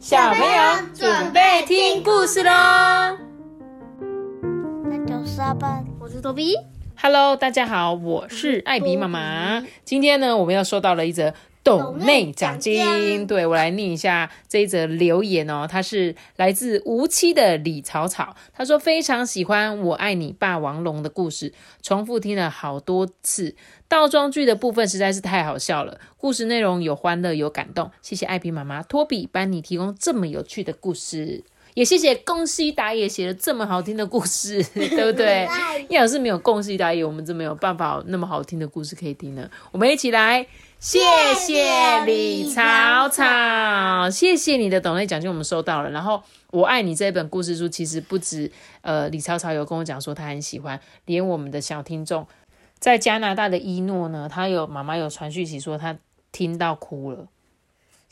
小朋友准备听故事喽。那就是阿爸，我是多比。Hello，大家好，我是艾比妈妈。今天呢，我们要收到了一则抖内奖金。对我来念一下这一则留言哦，他是来自无期的李草草。他说非常喜欢《我爱你霸王龙》的故事，重复听了好多次。倒装句的部分实在是太好笑了，故事内容有欢乐有感动。谢谢艾比妈妈托比帮你提供这么有趣的故事。也谢谢宫西达也写了这么好听的故事，对不对？要是没有宫西达也，我们就没有办法那么好听的故事可以听了。我们一起来，谢谢李草草，谢谢你的懂类奖金，我们收到了。然后《我爱你》这本故事书，其实不止呃李草草有跟我讲说他很喜欢，连我们的小听众在加拿大的一诺呢，他有妈妈有传讯息说他听到哭了。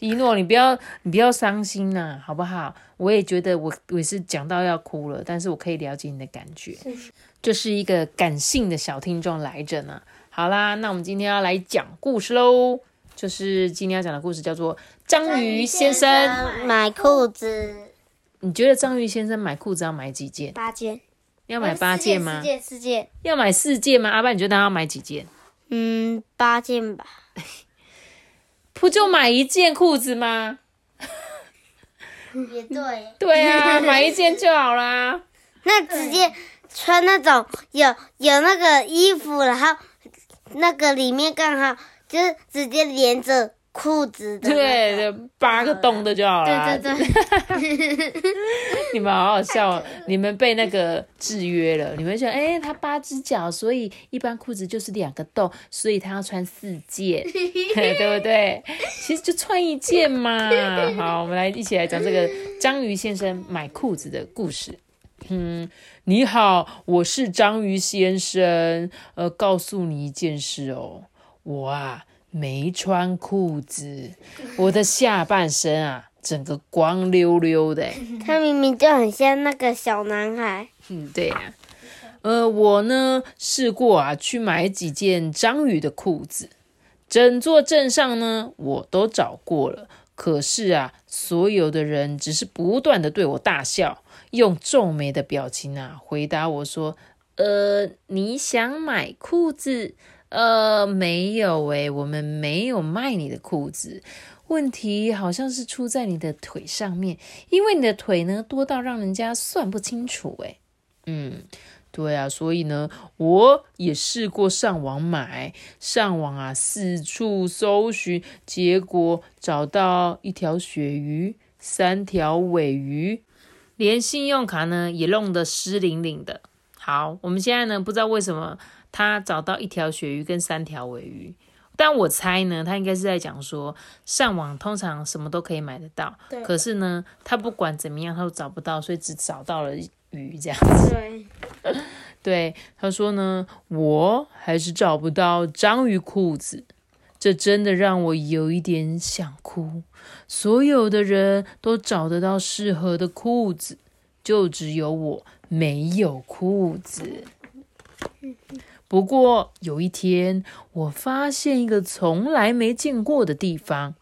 一诺，你不要你不要伤心呐、好不好？我也觉得我我也是讲到要哭了，但是我可以了解你的感觉，就是一个感性的小听众来着呢。好啦，那我们今天要来讲故事喽，就是今天要讲的故事叫做《章鱼先生》。买裤子你觉得章鱼先生买裤子要买几件？八件，要买八件吗四？件，四件，要买四件吗？阿爸，你觉得他要买几件？嗯，八件吧。不就买一件裤子吗？也对，对啊，买一件就好啦。那直接穿那种有有那个衣服，然后那个里面刚好就是直接连着裤子的、对，对，八个洞的就好了。对对对，你们好好笑哦！你们被那个制约了，你们想，哎、他八只脚，所以一般裤子就是两个洞，所以他要穿四件，对不对？其实就穿一件嘛。好，我们来一起来讲这个章鱼先生买裤子的故事。嗯，你好，我是章鱼先生。呃，告诉你一件事哦，我啊没穿裤子，我的下半身啊整个光溜溜的。他明明就很像那个小男孩。嗯，对呀、呃，我呢试过啊去买几件章鱼的裤子，整座镇上呢我都找过了，可是啊，所有的人只是不断的对我大笑，用皱眉的表情啊回答我说：“呃，你想买裤子？呃，没有诶，我们没有卖你的裤子。问题好像是出在你的腿上面，因为你的腿呢多到让人家算不清楚诶。嗯，对啊，所以呢，我也试过上网买，上网啊四处搜寻，结果找到一条鳕鱼，三条尾鱼，连信用卡呢也弄得湿淋淋的。好，我们现在呢不知道为什么他找到一条鳕鱼跟三条尾鱼。但我猜呢，他应该是在讲说，上网通常什么都可以买得到，可是呢，他不管怎么样，他都找不到，所以只找到了鱼这样子。对，对，他说呢，我还是找不到章鱼裤子，这真的让我有一点想哭。所有的人都找得到适合的裤子，就只有我没有裤子。不过有一天，我发现一个从来没见过的地方，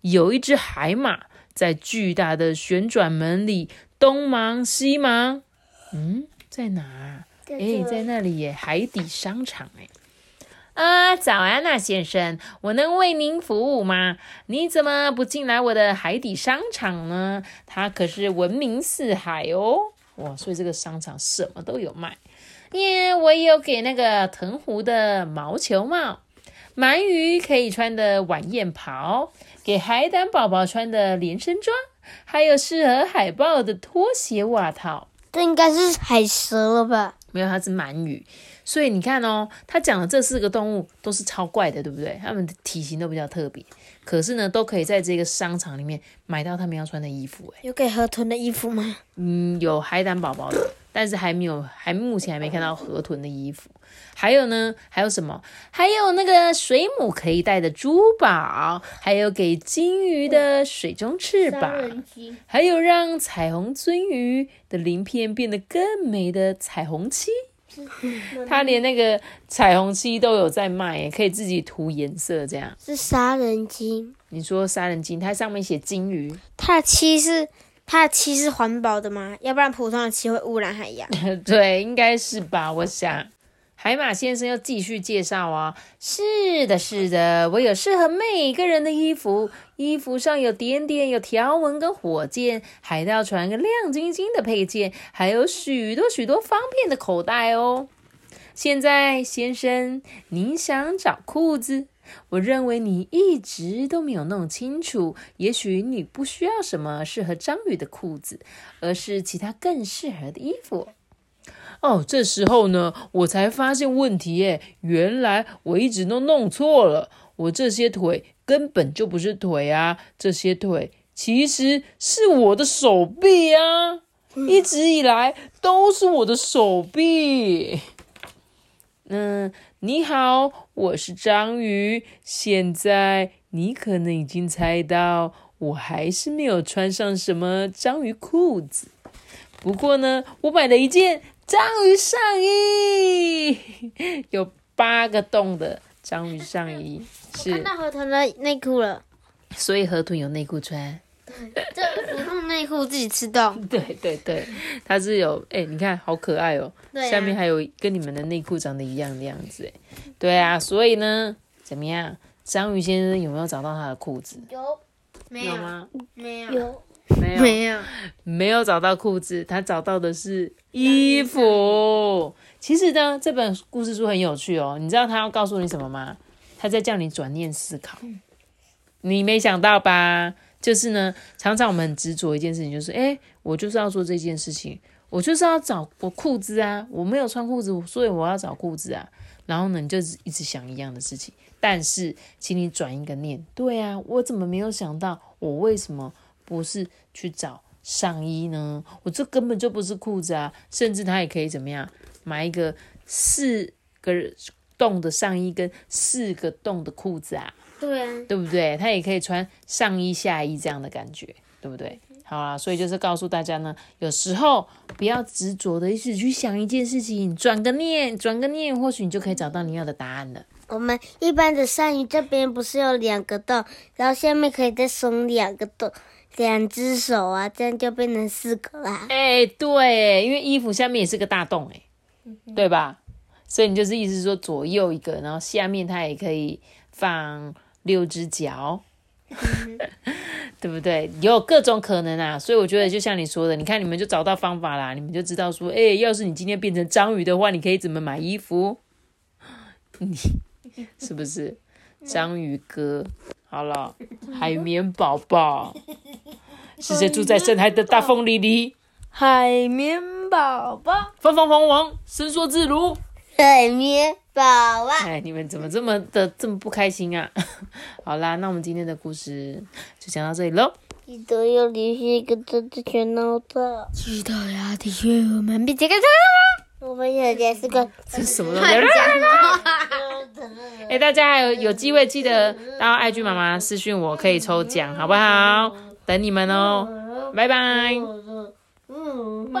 有一只海马在巨大的旋转门里东忙西忙。嗯，在哪儿？哎，在那里耶，海底商场哎。啊，早安呐、先生，我能为您服务吗？你怎么不进来我的海底商场呢？它可是闻名四海哦。哇，所以这个商场什么都有卖。耶，我也有给那个藤壶的毛球帽，鳗鱼可以穿的晚宴袍，给海胆宝宝穿的连身装，还有适合海豹的拖鞋袜套。这应该是海蛇了吧？没有，它是鳗鱼。所以你看哦，他讲的这四个动物都是超怪的，对不对？它们的体型都比较特别，可是呢，都可以在这个商场里面买到他们要穿的衣服。哎，有给河豚的衣服吗？嗯，有海胆宝宝的，但是还没有，还目前还没看到河豚的衣服。还有呢，还有什么？还有那个水母可以戴的珠宝，还有给金鱼的水中翅膀，还有让彩虹鳟鱼的鳞片变得更美的彩虹漆。它连那个彩虹漆都有在卖耶，可以自己涂颜色这样。是杀人鲸，你说杀人鲸，它上面写金鱼，它的漆是它的漆是环保的吗？要不然普通的漆会污染海洋。对，应该是吧？我想。海马先生要继续介绍啊，是的，是的，我有适合每个人的衣服，衣服上有点点，有条纹跟火箭，海盗船跟亮晶晶的配件，还有许多许多方便的口袋哦。现在，先生，你想找裤子？我认为你一直都没有弄清楚，也许你不需要什么适合章鱼的裤子，而是其他更适合的衣服。哦，这时候呢，我才发现问题耶！原来我一直都弄错了，我这些腿根本就不是腿啊，这些腿其实是我的手臂啊！一直以来都是我的手臂。嗯，你好，我是章鱼。现在你可能已经猜到，我还是没有穿上什么章鱼裤子。不过呢，我买了一件。章鱼上衣 有八个洞的章鱼上衣，是看到河豚的内裤了，所以河豚有内裤穿。这普通内裤自己吃洞。对对对，它是有哎，你看好可爱哦，下面还有跟你们的内裤长得一样的样子哎。对啊，所以呢，怎么样？章鱼先生有没有找到他的裤子？有，没有吗？没有。有。没有，没有，没有找到裤子，他找到的是衣服。其实呢，这本故事书很有趣哦。你知道他要告诉你什么吗？他在叫你转念思考。你没想到吧？就是呢，常常我们很执着一件事情，就是哎，我就是要做这件事情，我就是要找我裤子啊，我没有穿裤子，所以我要找裤子啊。然后呢，你就一直想一样的事情。但是，请你转一个念，对啊，我怎么没有想到，我为什么？不是去找上衣呢？我这根本就不是裤子啊！甚至他也可以怎么样，买一个四个洞的上衣跟四个洞的裤子啊？对啊，对不对？他也可以穿上衣下衣这样的感觉，对不对？好啊，所以就是告诉大家呢，有时候不要执着的一直去想一件事情，转个念，转个念，或许你就可以找到你要的答案了。我们一般的上衣这边不是有两个洞，然后下面可以再松两个洞。两只手啊，这样就变成四个啦。哎，对，因为衣服下面也是个大洞，哎，对吧？所以你就是意思说左右一个，然后下面它也可以放六只脚，对不对？有各种可能啊。所以我觉得就像你说的，你看你们就找到方法啦，你们就知道说，哎，要是你今天变成章鱼的话，你可以怎么买衣服？你 是不是章鱼哥？好了，海绵宝宝是谁住在深海的大风里里？海绵宝宝，方方方方，伸缩自如。海绵宝宝，哎，你们怎么这么的这么不开心啊？好啦，那我们今天的故事就讲到这里喽。记得要留下一个赞的全脑的，记得要订阅我们，并且开我们有点是个是什么东西？哎，大家还有有机会记得到爱剧妈妈私讯我，可以抽奖，好不好？等你们哦，拜拜。